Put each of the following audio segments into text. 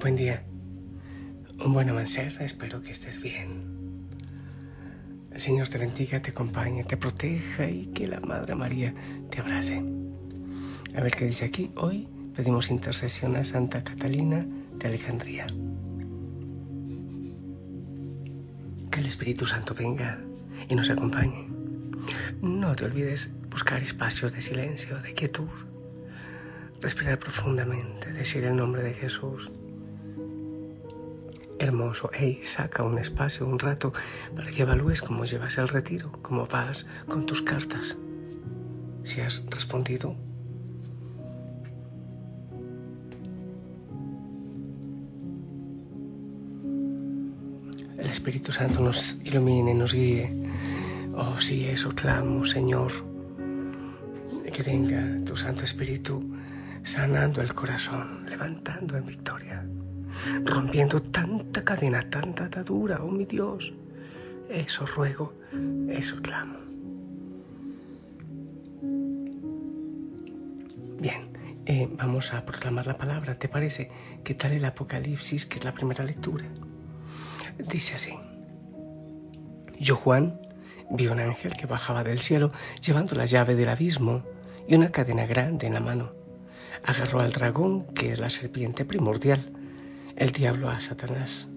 Buen día. Un buen amanecer. Espero que estés bien. El Señor te bendiga, te acompañe, te proteja y que la Madre María te abrace. A ver qué dice aquí. Hoy pedimos intercesión a Santa Catalina de Alejandría. Que el Espíritu Santo venga y nos acompañe. No te olvides buscar espacios de silencio, de quietud. Respirar profundamente, decir el nombre de Jesús hermoso, hey, saca un espacio, un rato, para que evalúes cómo llevas el retiro, cómo vas con tus cartas. Si has respondido. El Espíritu Santo nos ilumine, nos guíe. Oh, sí, eso clamo, Señor. Que venga tu Santo Espíritu sanando el corazón, levantando en victoria rompiendo tanta cadena, tanta atadura, oh mi Dios. Eso ruego, eso clamo. Bien, eh, vamos a proclamar la palabra. ¿Te parece? ¿Qué tal el Apocalipsis, que es la primera lectura? Dice así. Yo, Juan, vi un ángel que bajaba del cielo llevando la llave del abismo y una cadena grande en la mano. Agarró al dragón, que es la serpiente primordial el diablo a Satanás,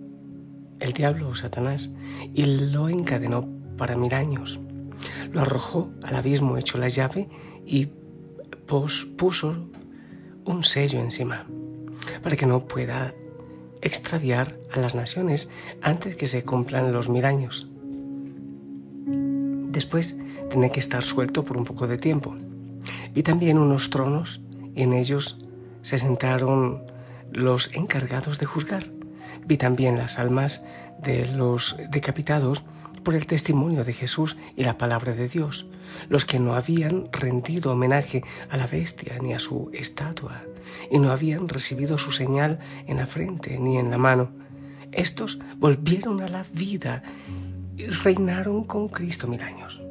el diablo o Satanás, y lo encadenó para mil años. Lo arrojó al abismo, echó la llave y puso un sello encima, para que no pueda extraviar a las naciones antes que se cumplan los mil años. Después tiene que estar suelto por un poco de tiempo. Vi también unos tronos y en ellos se sentaron los encargados de juzgar. Vi también las almas de los decapitados por el testimonio de Jesús y la palabra de Dios, los que no habían rendido homenaje a la bestia ni a su estatua, y no habían recibido su señal en la frente ni en la mano. Estos volvieron a la vida y reinaron con Cristo mil años.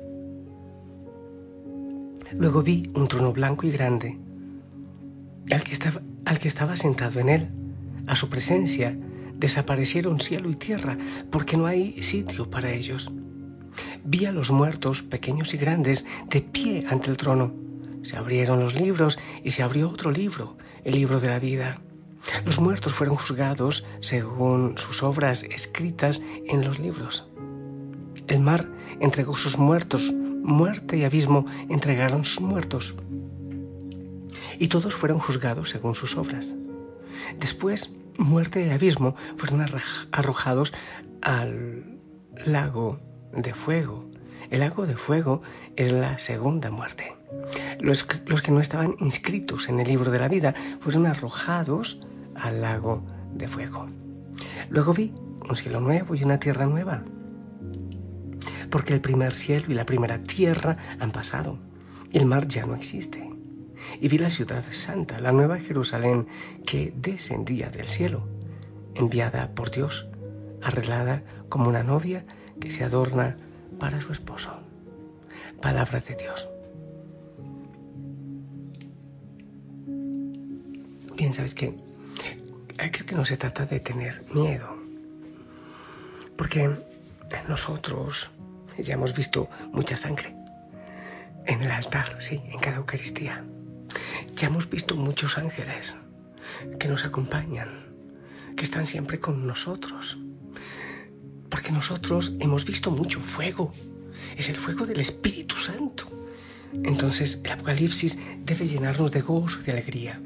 Luego vi un trono blanco y grande, al que estaba al que estaba sentado en él. A su presencia desaparecieron cielo y tierra porque no hay sitio para ellos. Vi a los muertos, pequeños y grandes, de pie ante el trono. Se abrieron los libros y se abrió otro libro, el libro de la vida. Los muertos fueron juzgados según sus obras escritas en los libros. El mar entregó sus muertos, muerte y abismo entregaron sus muertos y todos fueron juzgados según sus obras. Después, muerte y abismo fueron arrojados al lago de fuego. El lago de fuego es la segunda muerte. Los, los, que no estaban inscritos en el libro de la vida fueron arrojados al lago de fuego. Luego vi un cielo nuevo y una tierra nueva, porque el primer cielo y la primera tierra han pasado. El mar ya no existe y vi la ciudad santa, la nueva Jerusalén, que descendía del cielo, enviada por Dios, arreglada como una novia que se adorna para su esposo. Palabra de Dios. Bien, ¿sabes qué? Creo que no se trata de tener miedo, porque nosotros ya hemos visto mucha sangre en el altar, sí, en cada Eucaristía. Hemos visto muchos ángeles que nos acompañan, que están siempre con nosotros. Porque nosotros hemos visto mucho fuego. Es el fuego del Espíritu Santo. Entonces el Apocalipsis debe llenarnos de gozo y de alegría.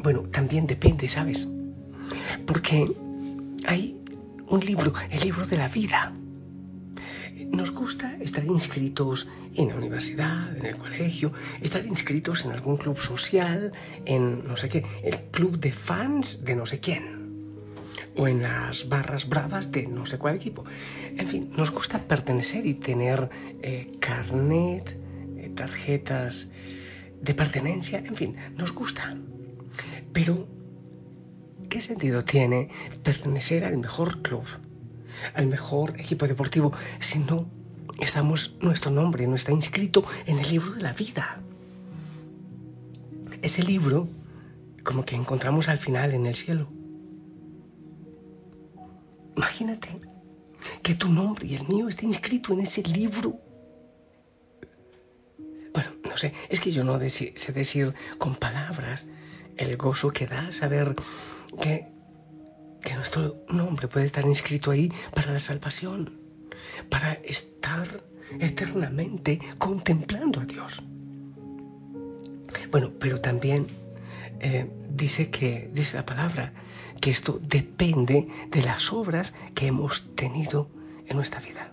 Bueno, también depende, ¿sabes? Porque hay un libro, el libro de la vida gusta estar inscritos en la universidad, en el colegio, estar inscritos en algún club social, en no sé qué, el club de fans de no sé quién, o en las barras bravas de no sé cuál equipo. En fin, nos gusta pertenecer y tener eh, carnet, eh, tarjetas de pertenencia, en fin, nos gusta. Pero, ¿qué sentido tiene pertenecer al mejor club? al mejor equipo deportivo, si no estamos, nuestro nombre no está inscrito en el libro de la vida. Ese libro como que encontramos al final en el cielo. Imagínate que tu nombre y el mío esté inscrito en ese libro. Bueno, no sé, es que yo no sé decir con palabras el gozo que da saber que, que nuestro nombre puede estar inscrito ahí para la salvación, para estar eternamente contemplando a Dios. Bueno, pero también eh, dice que, dice la palabra, que esto depende de las obras que hemos tenido en nuestra vida.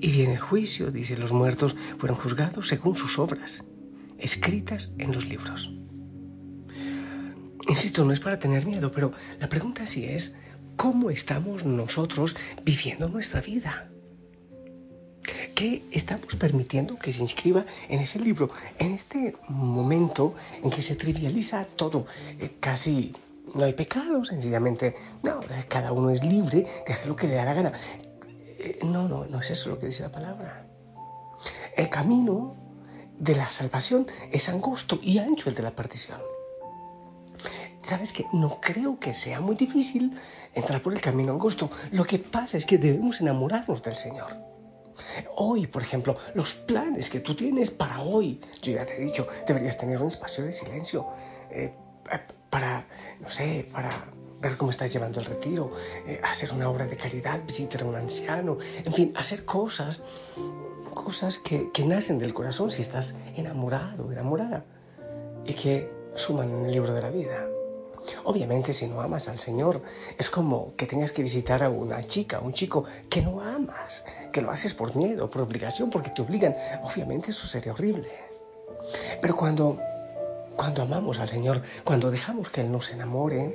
Y viene el juicio, dice, los muertos fueron juzgados según sus obras, escritas en los libros. Insisto, no es para tener miedo, pero la pregunta sí es, ¿cómo estamos nosotros viviendo nuestra vida? ¿Qué estamos permitiendo que se inscriba en ese libro? En este momento en que se trivializa todo, eh, casi no hay pecado, sencillamente, no, eh, cada uno es libre de hacer lo que le da la gana. Eh, no, no, no es eso lo que dice la palabra. El camino de la salvación es angosto y ancho el de la perdición. ¿Sabes que No creo que sea muy difícil entrar por el camino angosto. Lo que pasa es que debemos enamorarnos del Señor. Hoy, por ejemplo, los planes que tú tienes para hoy, yo ya te he dicho, deberías tener un espacio de silencio eh, eh, para, no sé, para ver cómo estás llevando el retiro, eh, hacer una obra de caridad, visitar a un anciano, en fin, hacer cosas, cosas que, nacen del corazón si estás enamorado, enamorada, y que suman en el libro de la vida. Obviamente si no amas al Señor, es como que tengas que visitar a una chica, un chico que no amas, que lo haces por miedo, por obligación, porque te obligan. Obviamente eso sería horrible. Pero cuando, cuando amamos al Señor, cuando dejamos que Él nos enamore,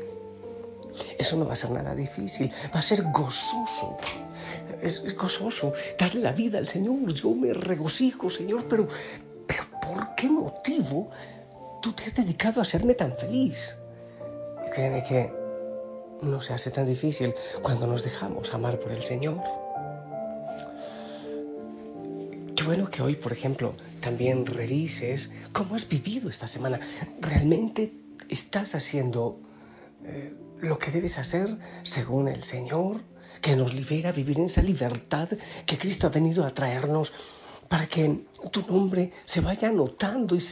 eso no va a ser nada difícil, va a ser gozoso. Es, gozoso darle la vida al Señor. Yo me regocijo, Señor, pero, pero ¿por qué motivo tú te has dedicado a hacerme tan feliz? Créeme que no se hace tan difícil cuando nos dejamos amar por el Señor. Qué bueno que hoy, por ejemplo, también revises cómo has vivido esta semana. ¿Realmente estás haciendo eh, lo que debes hacer según el Señor? Que nos libera a vivir en esa libertad que Cristo ha venido a traernos para que tu nombre se vaya anotando y,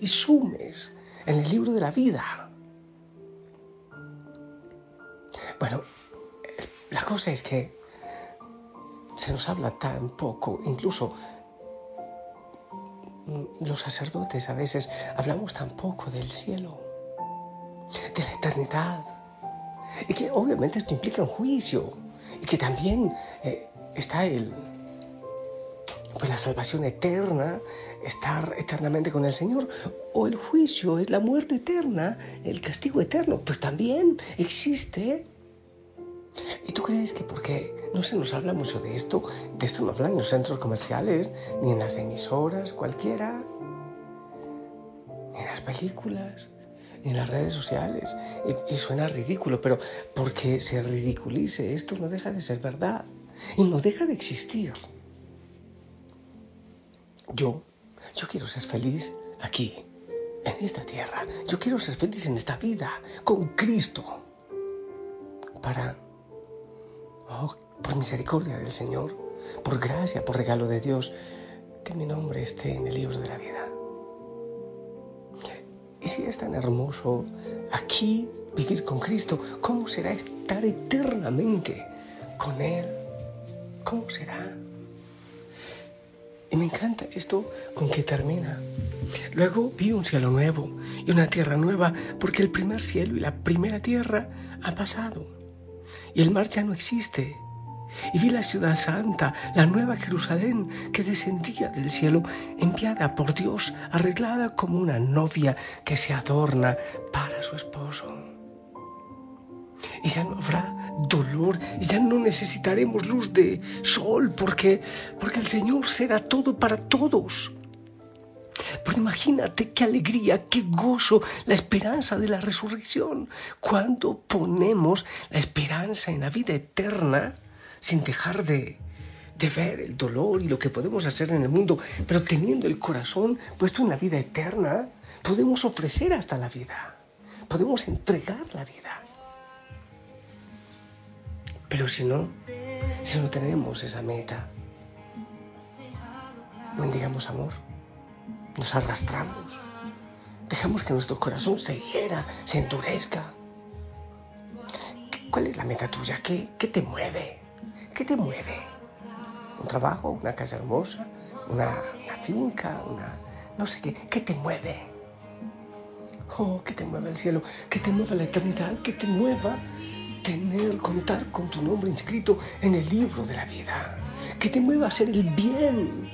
y sumes en el libro de la vida. Bueno, la cosa es que se nos habla tan poco, incluso los sacerdotes a veces hablamos tan poco del cielo, de la eternidad, y que obviamente esto implica un juicio, y que también eh, está el, pues la salvación eterna, estar eternamente con el Señor, o el juicio es la muerte eterna, el castigo eterno, pues también existe ¿Y tú crees que porque no se nos habla mucho de esto, de esto no hablan en los centros comerciales, ni en las emisoras cualquiera, ni en las películas, ni en las redes sociales? Y, suena ridículo, pero porque se ridiculice esto no deja de ser verdad y no deja de existir. Yo, yo quiero ser feliz aquí, en esta tierra. Yo quiero ser feliz en esta vida, con Cristo, para Oh, por misericordia del Señor, por gracia, por regalo de Dios, que mi nombre esté en el libro de la vida. Y si es tan hermoso aquí vivir con Cristo, ¿cómo será estar eternamente con Él? ¿Cómo será? Y me encanta esto con que termina. Luego vi un cielo nuevo y una tierra nueva, porque el primer cielo y la primera tierra ha pasado y el mar ya no existe. Y vi la ciudad santa, la nueva Jerusalén, que descendía del cielo, enviada por Dios, arreglada como una novia que se adorna para su esposo. Y ya no habrá dolor, y ya no necesitaremos luz de sol, porque, porque el Señor será todo para todos. Pero imagínate qué alegría, qué gozo, la esperanza de la resurrección. Cuando ponemos la esperanza en la vida eterna sin dejar de, de ver el dolor y lo que podemos hacer en el mundo, pero teniendo el corazón puesto en la vida eterna, podemos ofrecer hasta la vida, podemos entregar la vida. Pero si no, si no tenemos esa meta, mendigamos amor, nos arrastramos, dejamos que nuestro corazón se hiera, se endurezca. ¿Cuál es la meta tuya? ¿Qué, qué te mueve? ¿Qué te mueve? ¿Un trabajo? ¿Una casa hermosa? ¿Una, finca? Una, no sé qué. ¿Qué te mueve? Oh, que te mueva el cielo, que te mueva la eternidad, que te mueva tener, contar con tu nombre inscrito en el libro de la vida, que te mueva a hacer el bien.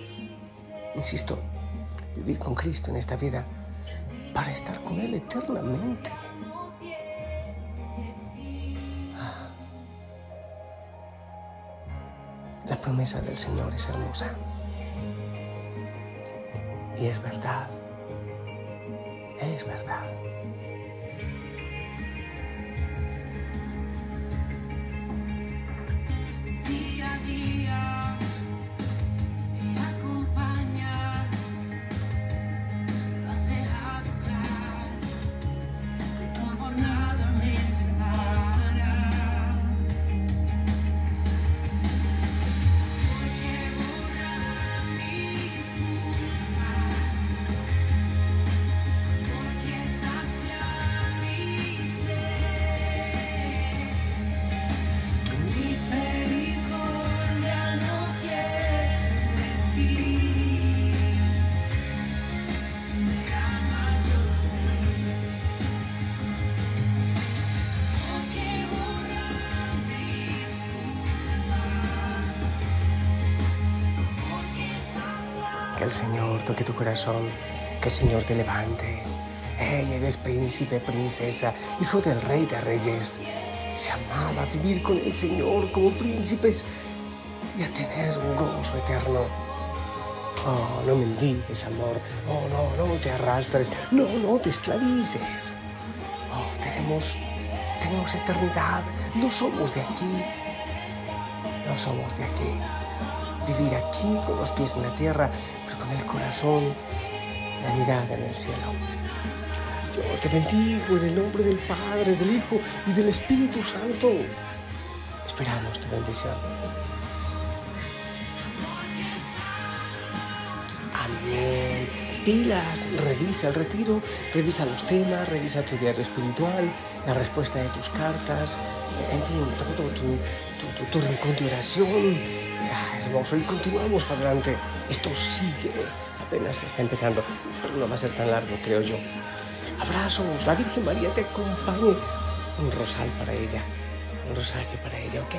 Insisto, vivir con Cristo en esta vida para estar con Él eternamente. Ah. La promesa del Señor es hermosa. Y es verdad. Es verdad. Señor tu corazón, que el Señor te levante. Hey, eres príncipe, princesa, hijo del rey de reyes. Llamada a vivir con el Señor como príncipes y a tener un gozo eterno. Oh, no mendigues amor. Oh, no, no te arrastres. No, no te esclavices. Oh, tenemos, tenemos eternidad. No somos de aquí. No somos de aquí vivir aquí con los pies en la tierra, el corazón, la mirada en el cielo. Yo te bendigo en el nombre del Padre, del Hijo y del Espíritu Santo. Esperamos tu bendición. Amén. Pilas, revisa el retiro, revisa los temas, revisa tu diario espiritual, la respuesta de tus cartas, en fin, todo tu, tu, tu, tu oración hermoso y continuamos para adelante. Esto sigue, apenas está empezando, pero no va a ser tan largo, creo yo. Abrazos, la Virgen María te acompañe. Un rosal para ella, un rosario para ella, ¿ok?